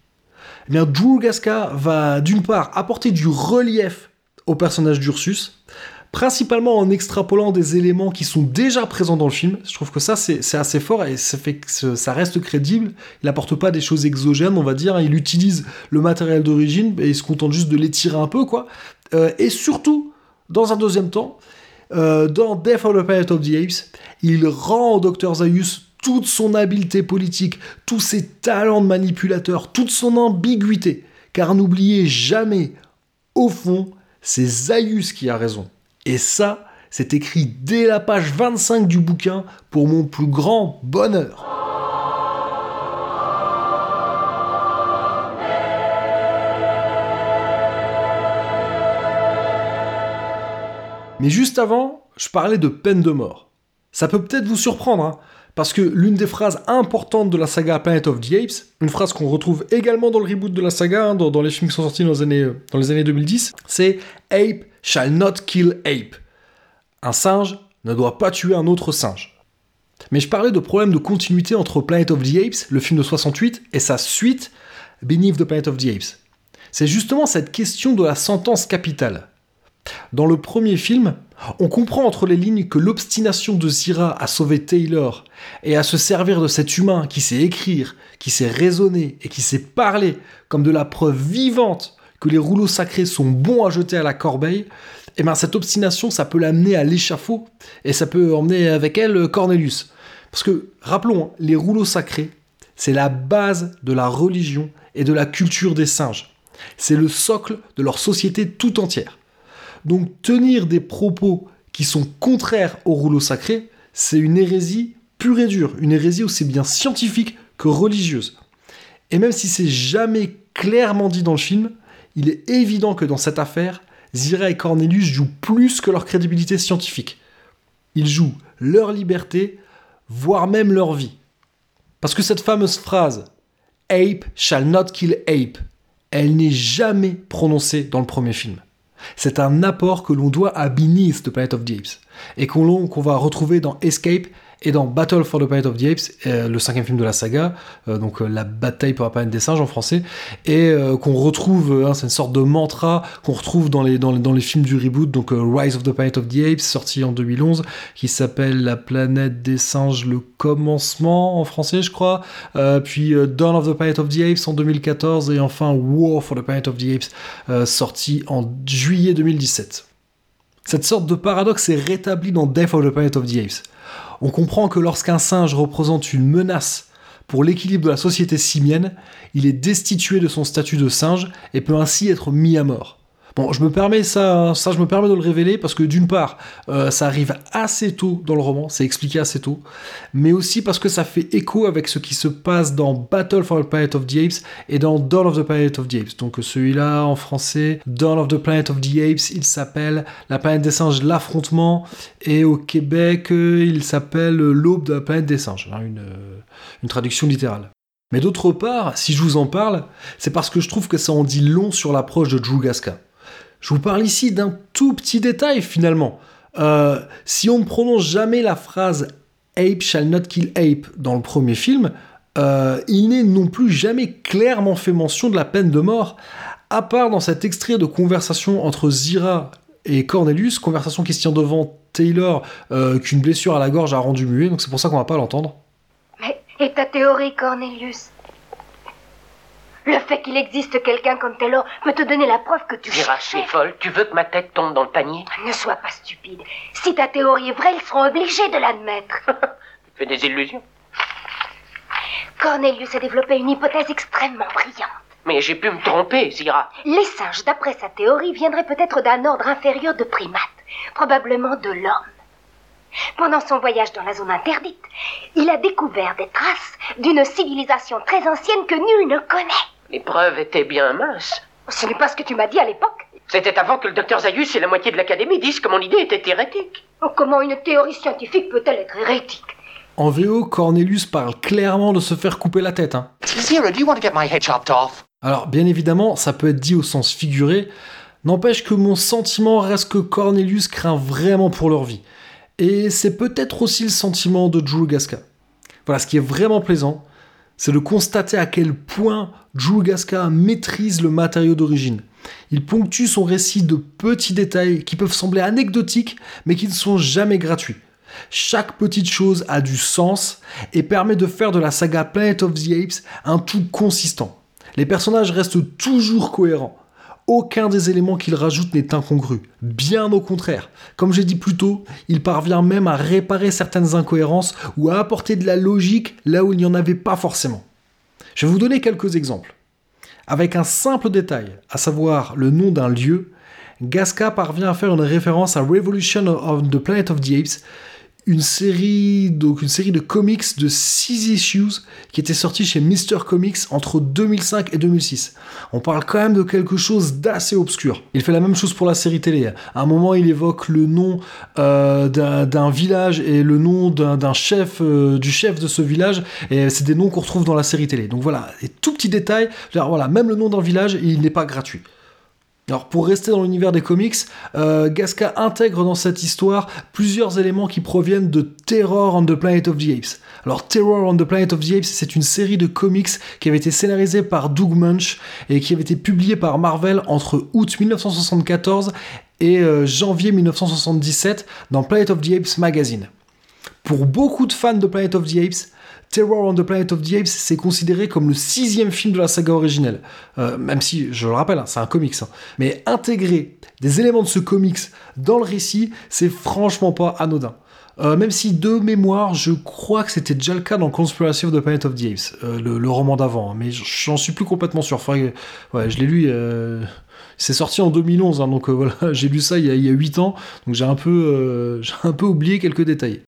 Eh Drew Gasca va d'une part apporter du relief au personnage d'Ursus, principalement en extrapolant des éléments qui sont déjà présents dans le film. Je trouve que ça, c'est assez fort et ça fait que ça reste crédible. Il n'apporte pas des choses exogènes, on va dire. Il utilise le matériel d'origine et il se contente juste de l'étirer un peu, quoi. Euh, et surtout, dans un deuxième temps, euh, dans Death of the Planet of the Apes, il rend au Dr. Zaius toute son habileté politique, tous ses talents de manipulateur, toute son ambiguïté. Car n'oubliez jamais, au fond, c'est Zaius qui a raison. Et ça, c'est écrit dès la page 25 du bouquin pour mon plus grand bonheur. Mais juste avant, je parlais de peine de mort. Ça peut peut-être vous surprendre, hein, parce que l'une des phrases importantes de la saga Planet of the Apes, une phrase qu'on retrouve également dans le reboot de la saga, hein, dans, les films qui sont sortis années, euh, dans les années 2010, c'est Ape shall not kill ape. Un singe ne doit pas tuer un autre singe. Mais je parlais de problème de continuité entre Planet of the Apes, le film de 68, et sa suite, Beneath the Planet of the Apes. C'est justement cette question de la sentence capitale. Dans le premier film, on comprend entre les lignes que l'obstination de Zira à sauver Taylor et à se servir de cet humain qui sait écrire, qui sait raisonner et qui sait parler comme de la preuve vivante que les rouleaux sacrés sont bons à jeter à la corbeille, et ben cette obstination, ça peut l'amener à l'échafaud et ça peut emmener avec elle Cornelius. Parce que, rappelons, hein, les rouleaux sacrés, c'est la base de la religion et de la culture des singes. C'est le socle de leur société tout entière. Donc tenir des propos qui sont contraires au rouleau sacré, c'est une hérésie pure et dure, une hérésie aussi bien scientifique que religieuse. Et même si c'est jamais clairement dit dans le film, il est évident que dans cette affaire, Zira et Cornelius jouent plus que leur crédibilité scientifique. Ils jouent leur liberté, voire même leur vie. Parce que cette fameuse phrase Ape shall not kill ape, elle n'est jamais prononcée dans le premier film. C'est un apport que l'on doit à Beneath the Planet of the Apes et qu'on qu'on va retrouver dans Escape et dans Battle for the Planet of the Apes, euh, le cinquième film de la saga, euh, donc euh, la bataille pour la planète des singes en français, et qu'on retrouve, hein, c'est une sorte de mantra qu'on retrouve dans les, dans, les, films du reboot, donc Rise of the Planet of the Apes, sorti en 2011, qui s'appelle La planète des singes, le commencement en français, je crois, puis Dawn of the Planet of the Apes en 2014, et enfin War for the Planet of the Apes, sorti en juillet 2017. Cette sorte de paradoxe est rétabli dans Death of the Planet of the Apes. On comprend que lorsqu'un singe représente une menace pour l'équilibre de la société simienne, il est destitué de son statut de singe et peut ainsi être mis à mort. Bon, je me permets ça, ça je me permets de le révéler parce que d'une part, euh, ça arrive assez tôt dans le roman, c'est expliqué assez tôt, mais aussi parce que ça fait écho avec ce qui se passe dans Battle for the Planet of the Apes et dans Dawn of the Planet of the Apes. Donc celui-là en français, Dawn of the Planet of the Apes, il s'appelle La planète des singes, l'affrontement, et au Québec, euh, il s'appelle L'aube de la planète des singes, hein, une, euh, une traduction littérale. Mais d'autre part, si je vous en parle, c'est parce que je trouve que ça en dit long sur l'approche de Drew Gasca. Je vous parle ici d'un tout petit détail finalement. Euh, si on ne prononce jamais la phrase Ape shall not kill ape dans le premier film, euh, il n'est non plus jamais clairement fait mention de la peine de mort, à part dans cet extrait de conversation entre Zira et Cornelius, conversation qui se tient devant Taylor, euh, qu'une blessure à la gorge a rendu muet, donc c'est pour ça qu'on va pas l'entendre. Mais et ta théorie, Cornelius Le fait qu'il existe quelqu'un comme Taylor peut te donner la preuve que tu Zira, tu es folle. Tu veux que ma tête tombe dans le panier Ne sois pas stupide. Si ta théorie est vraie, ils seront obligés de l'admettre. Tu fais des illusions. Cornelius a développé une hypothèse extrêmement brillante. Mais j'ai pu me tromper, Zira. Les singes, d'après sa théorie, viendraient peut-être d'un ordre inférieur de primates, probablement de l'homme. Pendant son voyage dans la zone interdite, il a découvert des traces d'une civilisation très ancienne que nul ne connaît. Les preuves étaient bien minces. Ce n'est pas ce que tu m'as dit à l'époque. C'était avant que le docteur Zayus et la moitié de l'académie disent que mon idée était hérétique. Oh, comment une théorie scientifique peut-elle être hérétique? En VO, Cornelius parle clairement de se faire couper la tête. hein. Zira, do you want to get my head chopped off? Alors, bien évidemment, ça peut être dit au sens figuré, n'empêche que mon sentiment reste que Cornelius craint vraiment pour leur vie. Et c'est peut-être aussi le sentiment de Drew Gasca. Voilà, ce qui est vraiment plaisant, c'est de constater à quel point Drew Gasca maîtrise le matériau d'origine. Il ponctue son récit de petits détails qui peuvent sembler anecdotiques, mais qui ne sont jamais gratuits. Chaque petite chose a du sens et permet de faire de la saga Planet of the Apes un tout consistant. Les personnages restent toujours cohérents. Aucun des éléments qu'il rajoute n'est incongru. Bien au contraire. Comme j'ai dit plus tôt, il parvient même à réparer certaines incohérences ou à apporter de la logique là où il n'y en avait pas forcément. Je vais vous donner quelques exemples. Avec un simple détail, à savoir le nom d'un lieu, Gasca parvient à faire une référence à Revolution of the Planet of the Apes, une série, de comics de 6 issues qui était sortie chez Mr. Comics entre 2005 et 2006. On parle quand même de quelque chose d'assez obscur. Il fait la même chose pour la série télé. À un moment, il évoque le nom euh, d'un village et le nom d'un chef, euh, du chef de ce village, et c'est des noms qu'on retrouve dans la série télé. Donc voilà, et tout petit détail, alors voilà, même le nom d'un village, il n'est pas gratuit. Alors pour rester dans l'univers des comics, euh, Gasca intègre dans cette histoire plusieurs éléments qui proviennent de Terror on the Planet of the Apes. Alors Terror on the Planet of the Apes, c'est une série de comics qui avait été scénarisée par Doug Munch et qui avait été publiée par Marvel entre août 1974 et euh, janvier 1977 dans Planet of the Apes magazine. Pour beaucoup de fans de Planet of the Apes, Terror on the Planet of the Apes, c'est considéré comme le sixième film de la saga originelle. Euh, même si, je le rappelle, hein, c'est un comics. hein. Mais intégrer des éléments de ce comics dans le récit, c'est franchement pas anodin. Euh, même si de mémoire, je crois que c'était déjà le cas dans Conspiracy of the Planet of the Apes, euh, le, roman d'avant, hein, mais j'en suis plus complètement sûr. Que- ouais, je l'ai lu. C'est sorti en 2011, hein, donc voilà, j'ai lu ça il y a, il y a 8 ans, donc j'ai un peu, un peu oublié quelques détails.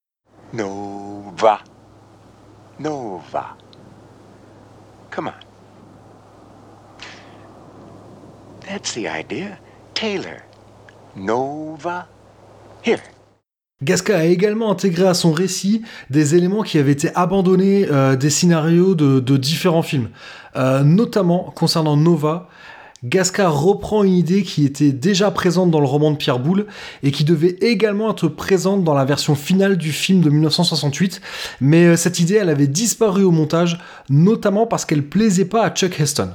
Nova. Nova. Come on. That's the idea. Taylor. Nova. Here. Gasca a également intégré à son récit des éléments qui avaient été abandonnés euh, des scénarios de, différents films. Euh, notamment concernant Nova, Gasca reprend une idée qui était déjà présente dans le roman de Pierre Boulle et qui devait également être présente dans la version finale du film de 1968, mais euh, cette idée elle avait disparu au montage, notamment parce qu'elle plaisait pas à Chuck Heston.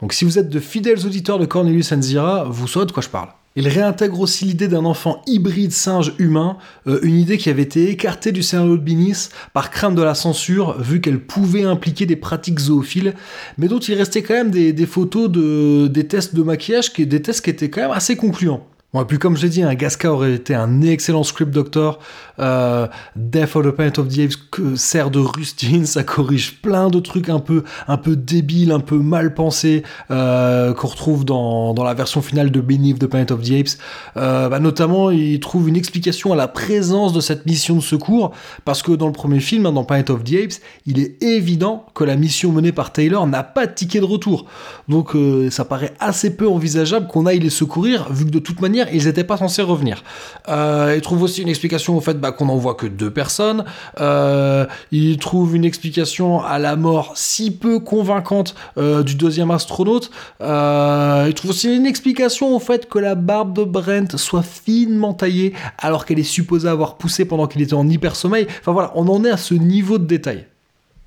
Donc si vous êtes de fidèles auditeurs de Cornelius Enzira, vous saurez de quoi je parle. Il réintègre aussi l'idée d'un enfant hybride singe-humain, euh, une idée qui avait été écartée du scénario de Binis par crainte de la censure, vu qu'elle pouvait impliquer des pratiques zoophiles, mais dont il restait quand même des, photos de, des tests de maquillage, qui, des tests qui étaient quand même assez concluants. Bon, et puis comme je l'ai dit, un Gasca aurait été un excellent script doctor. Euh, Death of the Planet of the Apes sert de rustine, ça corrige plein de trucs un peu, un peu débiles, un peu mal pensés euh, qu'on retrouve dans, dans la version finale de Beneath the Planet of the Apes. Euh, bah, notamment, il trouve une explication à la présence de cette mission de secours, parce que dans le premier film, hein, dans Planet of the Apes, il est évident que la mission menée par Taylor n'a pas de ticket de retour. Donc ça paraît assez peu envisageable qu'on aille les secourir, vu que de toute manière, ils n'étaient pas censés revenir. Euh, il trouve aussi une explication au fait bah, qu'on n'envoie que deux personnes. Euh, il trouve une explication à la mort si peu convaincante euh, du deuxième astronaute. Euh, il trouve aussi une explication au fait que la barbe de Brent soit finement taillée alors qu'elle est supposée avoir poussé pendant qu'il était en hypersommeil. Enfin voilà, on en est à ce niveau de détail.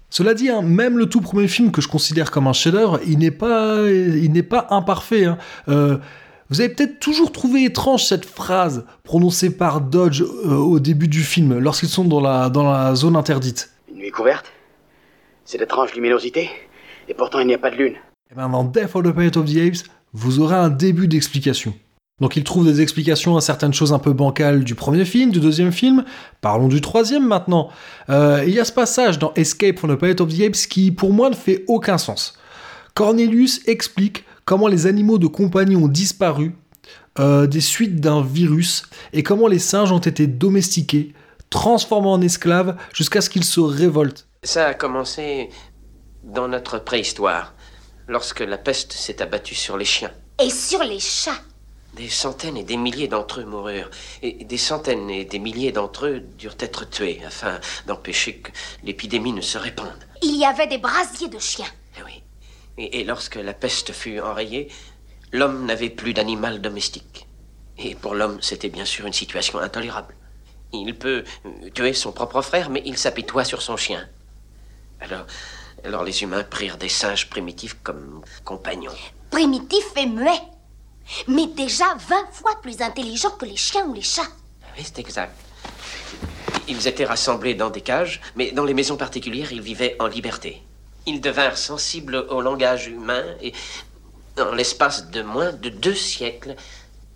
Cela dit, hein, même le tout premier film que je considère comme un chef-d'œuvre, il n'est pas, pas imparfait. Hein. Euh, vous avez peut-être toujours trouvé étrange cette phrase prononcée par Dodge euh, au début du film, lorsqu'ils sont dans la, dans la zone interdite. Une nuit couverte? C'est d'étranges luminosités Et pourtant il n'y a pas de lune. Et bien dans Death of the Planet of the Apes, vous aurez un début d'explication. Donc il trouve des explications à certaines choses un peu bancales du premier film, du deuxième film. Parlons du troisième maintenant. Euh, il y a ce passage dans Escape from the Planet of the Apes qui pour moi ne fait aucun sens. Cornelius explique comment les animaux de compagnie ont disparu euh, des suites d'un virus et comment les singes ont été domestiqués, transformés en esclaves jusqu'à ce qu'ils se révoltent. Ça a commencé dans notre préhistoire, lorsque la peste s'est abattue sur les chiens. Et sur les chats. Des centaines et des milliers d'entre eux moururent, et des centaines et des milliers d'entre eux durent être tués afin d'empêcher que l'épidémie ne se répande. Il y avait des brasiers de chiens. Et, et lorsque la peste fut enrayée, l'homme n'avait plus d'animal domestique. Et pour l'homme, c'était bien sûr une situation intolérable. Il peut euh, tuer son propre frère, mais il s'apitoie sur son chien. Alors, alors les humains prirent des singes primitifs comme compagnons. Primitifs et muets. Mais déjà 20 fois plus intelligents que les chiens ou les chats. Oui, c'est exact. Ils étaient rassemblés dans des cages, mais dans les maisons particulières, ils vivaient en liberté. Ils devinrent sensibles au langage humain et, en l'espace de moins de deux siècles,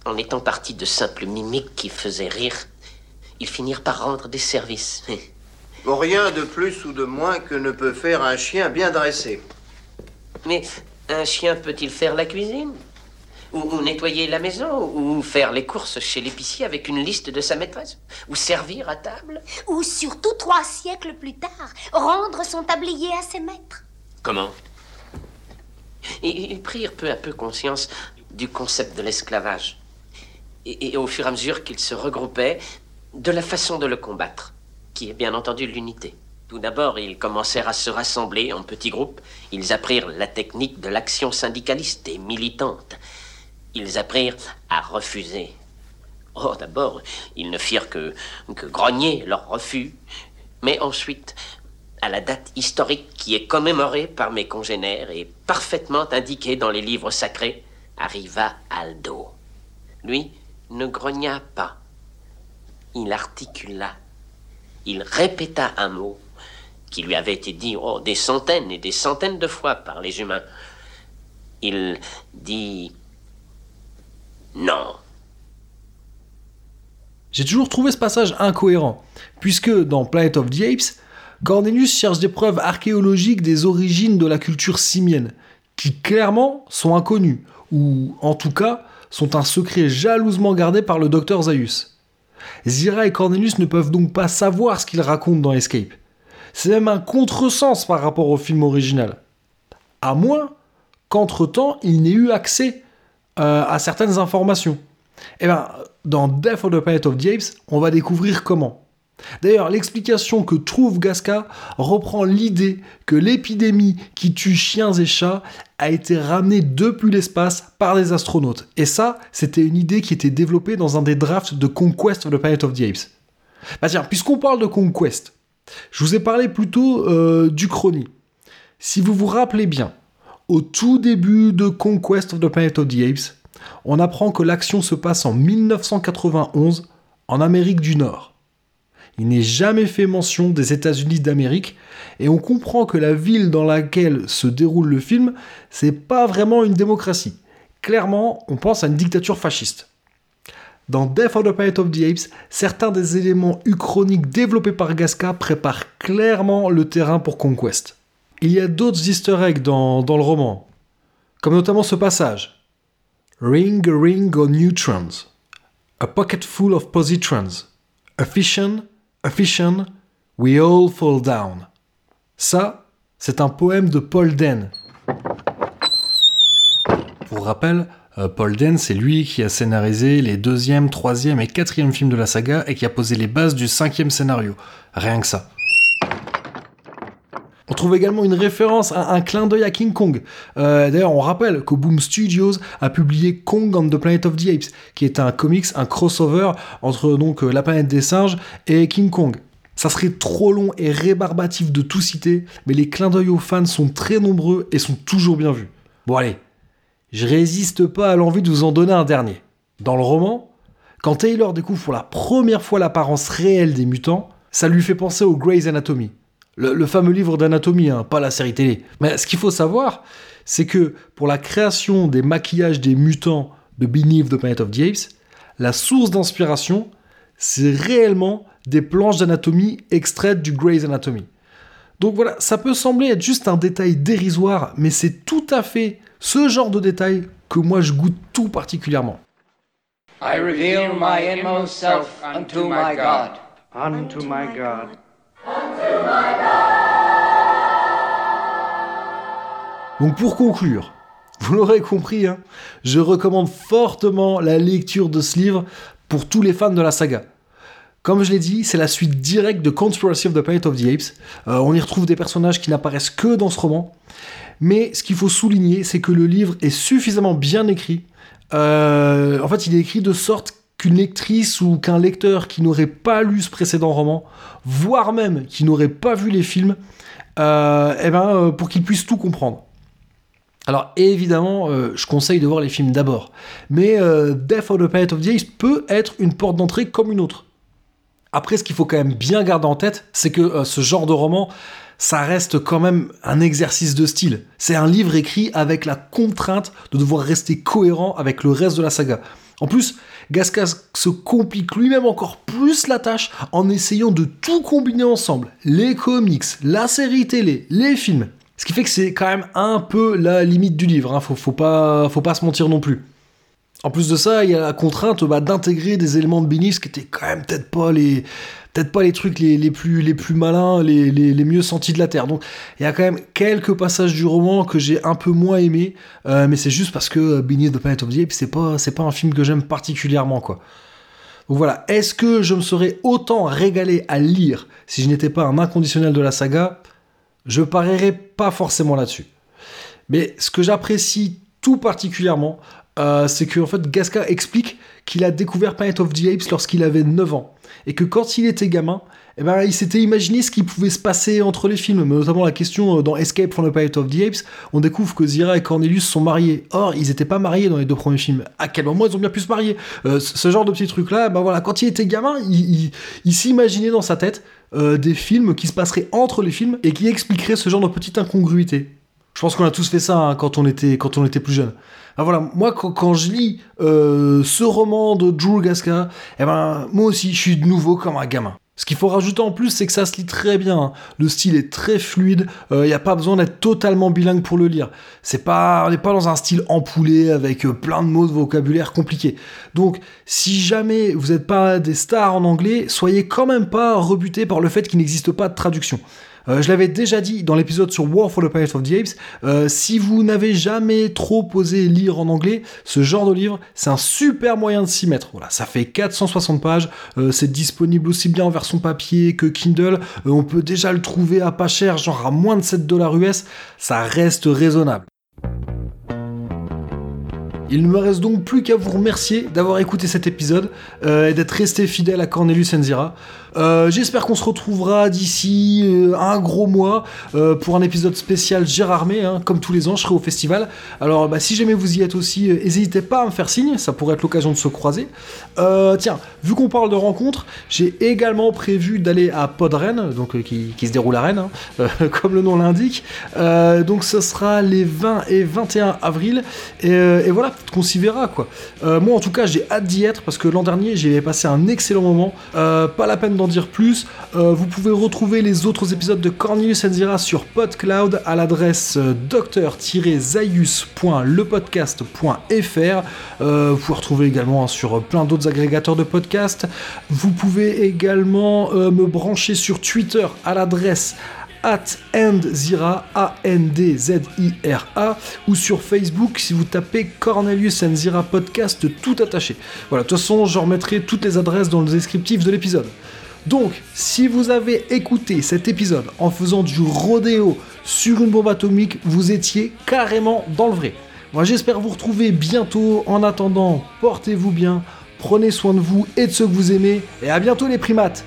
en étant partis de simples mimiques qui faisaient rire, ils finirent par rendre des services. Bon, rien de plus ou de moins que ne peut faire un chien bien dressé. Mais un chien peut-il faire la cuisine? Ou, ou nettoyer la maison Ou faire les courses chez l'épicier avec une liste de sa maîtresse Ou servir à table Ou surtout trois siècles plus tard, rendre son tablier à ses maîtres. Comment? Ils prirent peu à peu conscience du concept de l'esclavage. Et, et au fur et à mesure qu'ils se regroupaient, de la façon de le combattre, qui est bien entendu l'unité. Tout d'abord, ils commencèrent à se rassembler en petits groupes. Ils apprirent la technique de l'action syndicaliste et militante. Ils apprirent à refuser. Oh, d'abord, ils ne firent que, que grogner leur refus. Mais ensuite, à la date historique qui est commémorée par mes congénères et parfaitement indiquée dans les livres sacrés, arriva Aldo. Lui ne grogna pas. Il articula. Il répéta un mot qui lui avait été dit oh, des centaines et des centaines de fois par les humains. Il dit non. J'ai toujours trouvé ce passage incohérent, puisque dans Planet of the Apes, Cornelius cherche des preuves archéologiques des origines de la culture simienne, qui clairement sont inconnues, ou en tout cas sont un secret jalousement gardé par le docteur Zaius. Zira et Cornelius ne peuvent donc pas savoir ce qu'ils racontent dans Escape. C'est même un contresens par rapport au film original. À moins qu'entre-temps, il n'ait eu accès euh, à certaines informations. Et bien, dans Death of the Planet of the Apes, on va découvrir comment. D'ailleurs, l'explication que trouve Gasca reprend l'idée que l'épidémie qui tue chiens et chats a été ramenée depuis l'espace par des astronautes. Et ça, c'était une idée qui était développée dans un des drafts de Conquest of the Planet of the Apes. Bah tiens, puisqu'on parle de Conquest, je vous ai parlé plutôt euh, du Chrony. Si vous vous rappelez bien, au tout début de Conquest of the Planet of the Apes, on apprend que l'action se passe en 1991 en Amérique du Nord. Il n'est jamais fait mention des États-Unis d'Amérique et on comprend que la ville dans laquelle se déroule le film, c'est pas vraiment une démocratie. Clairement, on pense à une dictature fasciste. dans Death of the Planet of the Apes, certains des éléments uchroniques développés par Gasca préparent clairement le terrain pour Conquest. Il y a d'autres easter eggs dans, le roman, comme notamment ce passage. Ring ring of neutrons, a pocket full of positrons, a fission, a fission, we all fall down. Ça, c'est un poème de Paul Den. Pour rappel, euh, Paul Den, c'est lui qui a scénarisé les deuxième, troisième et quatrième films de la saga et qui a posé les bases du cinquième scénario. Rien que ça. On trouve également une référence, un, un clin d'œil à King Kong. Euh, D'ailleurs, on rappelle que Boom Studios a publié Kong on the Planet of the Apes, qui est un comics, un crossover entre donc euh, la planète des singes et King Kong. Ça serait trop long et rébarbatif de tout citer, mais les clins d'œil aux fans sont très nombreux et sont toujours bien vus. Bon allez, je résiste pas à l'envie de vous en donner un dernier. Dans le roman, quand Taylor découvre pour la première fois l'apparence réelle des mutants, ça lui fait penser au Grey's Anatomy. Le, le fameux livre d'anatomie, hein, pas la série télé. Mais ce qu'il faut savoir, c'est que pour la création des maquillages des mutants de Beneath the Planet of the Apes, la source d'inspiration, c'est réellement des planches d'anatomie extraites du Grey's Anatomy. Donc voilà, ça peut sembler être juste un détail dérisoire, mais c'est tout à fait ce genre de détail que moi je goûte tout particulièrement. I reveal my inmost self unto my God. Unto my God. Donc pour conclure, vous l'aurez compris, hein, je recommande fortement la lecture de ce livre pour tous les fans de la saga. Comme je l'ai dit, c'est la suite directe de Conspiracy of the Planet of the Apes. Euh, on y retrouve des personnages qui n'apparaissent que dans ce roman. Mais ce qu'il faut souligner, c'est que le livre est suffisamment bien écrit. Euh, en fait, il est écrit de sorte qu'une lectrice ou qu'un lecteur qui n'aurait pas lu ce précédent roman, voire même qui n'aurait pas vu les films, euh, eh ben, euh, pour qu'il puisse tout comprendre. Alors évidemment, euh, je conseille de voir les films d'abord, mais euh, Death of the Planet of the Apes peut être une porte d'entrée comme une autre. Après, ce qu'il faut quand même bien garder en tête, c'est que ce genre de roman, ça reste quand même un exercice de style. C'est un livre écrit avec la contrainte de devoir rester cohérent avec le reste de la saga. En plus, Gasca se complique lui-même encore plus la tâche en essayant de tout combiner ensemble. Les comics, la série télé, les films. Ce qui fait que c'est quand même un peu la limite du livre, hein. faut, pas, se mentir non plus. En plus de ça, il y a la contrainte bah, d'intégrer des éléments de Beneath qui étaient quand même peut-être pas les peut-être pas les trucs les, les, plus, les plus malins, les, les, les, mieux sentis de la Terre. Donc il y a quand même quelques passages du roman que j'ai un peu moins aimé, euh, mais c'est juste parce que Beneath the Planet of the Apes, c'est pas, pas un film que j'aime particulièrement, quoi. Donc voilà, est-ce que je me serais autant régalé à lire si je n'étais pas un inconditionnel de la saga? Je parierais pas forcément là-dessus. Mais ce que j'apprécie tout particulièrement, euh, c'est que en fait, Gasca explique qu'il a découvert Planet of the Apes lorsqu'il avait 9 ans. Et que quand il était gamin, eh ben, il s'était imaginé ce qui pouvait se passer entre les films, mais notamment la question euh, dans Escape from the Planet of the Apes, on découvre que Zira et Cornelius sont mariés. Or, ils n'étaient pas mariés dans les deux premiers films. À quel moment ils ont bien pu se marier? Euh, Ce genre de petits trucs-là, ben voilà, quand il était gamin, il, s'imaginait dans sa tête euh, des films qui se passeraient entre les films et qui expliqueraient ce genre de petite incongruité. Je pense qu'on a tous fait ça hein, quand, on était, quand on était plus jeune. Ah, voilà, moi quand, je lis euh, ce roman de Drew Gasca, eh ben moi aussi je suis de nouveau comme un gamin. Ce qu'il faut rajouter en plus, c'est que ça se lit très bien. hein. Le style est très fluide. Il n'y a pas besoin d'être totalement bilingue pour le lire. C'est pas, on n'est pas dans un style empoulé avec euh, plein de mots de vocabulaire compliqués. Donc, si jamais vous n'êtes pas des stars en anglais, soyez quand même pas rebutés par le fait qu'il n'existe pas de traduction. Euh, je l'avais déjà dit dans l'épisode sur War for the Planet of the Apes, euh, si vous n'avez jamais trop osé lire en anglais, ce genre de livre, c'est un super moyen de s'y mettre. Voilà, ça fait 460 pages, euh, c'est disponible aussi bien en version papier que Kindle, on peut déjà le trouver à pas cher, genre à moins de 7 dollars US, ça reste raisonnable. Il ne me reste donc plus qu'à vous remercier d'avoir écouté cet épisode et d'être resté fidèle à Cornelius Enzira. Euh, J'espère qu'on se retrouvera d'ici euh, un gros mois euh, pour un épisode spécial Gérardmer, hein, comme tous les ans, je serai au festival. Alors bah, si jamais vous y êtes aussi, n'hésitez pas à me faire signe, ça pourrait être l'occasion de se croiser. Tiens, vu qu'on parle de rencontres, j'ai également prévu d'aller à Podrennes, donc qui, se déroule à Rennes, hein, comme le nom l'indique. Donc ce sera les 20 et 21 avril. Et, voilà, qu'on s'y verra quoi. Moi en tout cas j'ai hâte d'y être parce que l'an dernier avais passé un excellent moment. Pas la peine d'en dire plus. Euh, vous pouvez retrouver les autres épisodes de Cornelius Enzira sur PodCloud à l'adresse euh, docteur-zaius.lepodcast.fr. Euh, vous pouvez retrouver également hein, sur plein d'autres agrégateurs de podcasts. Vous pouvez également me brancher sur Twitter à l'adresse at endzira A-N-D-Z-I-R-A ou sur Facebook si vous tapez Cornelius Enzira Podcast tout attaché. Voilà, de toute façon, je remettrai toutes les adresses dans le descriptif de l'épisode. Donc, si vous avez écouté cet épisode en faisant du rodéo sur une bombe atomique, vous étiez carrément dans le vrai. Moi, j'espère vous retrouver bientôt. En attendant, portez-vous bien, prenez soin de vous et de ceux que vous aimez, et à bientôt les primates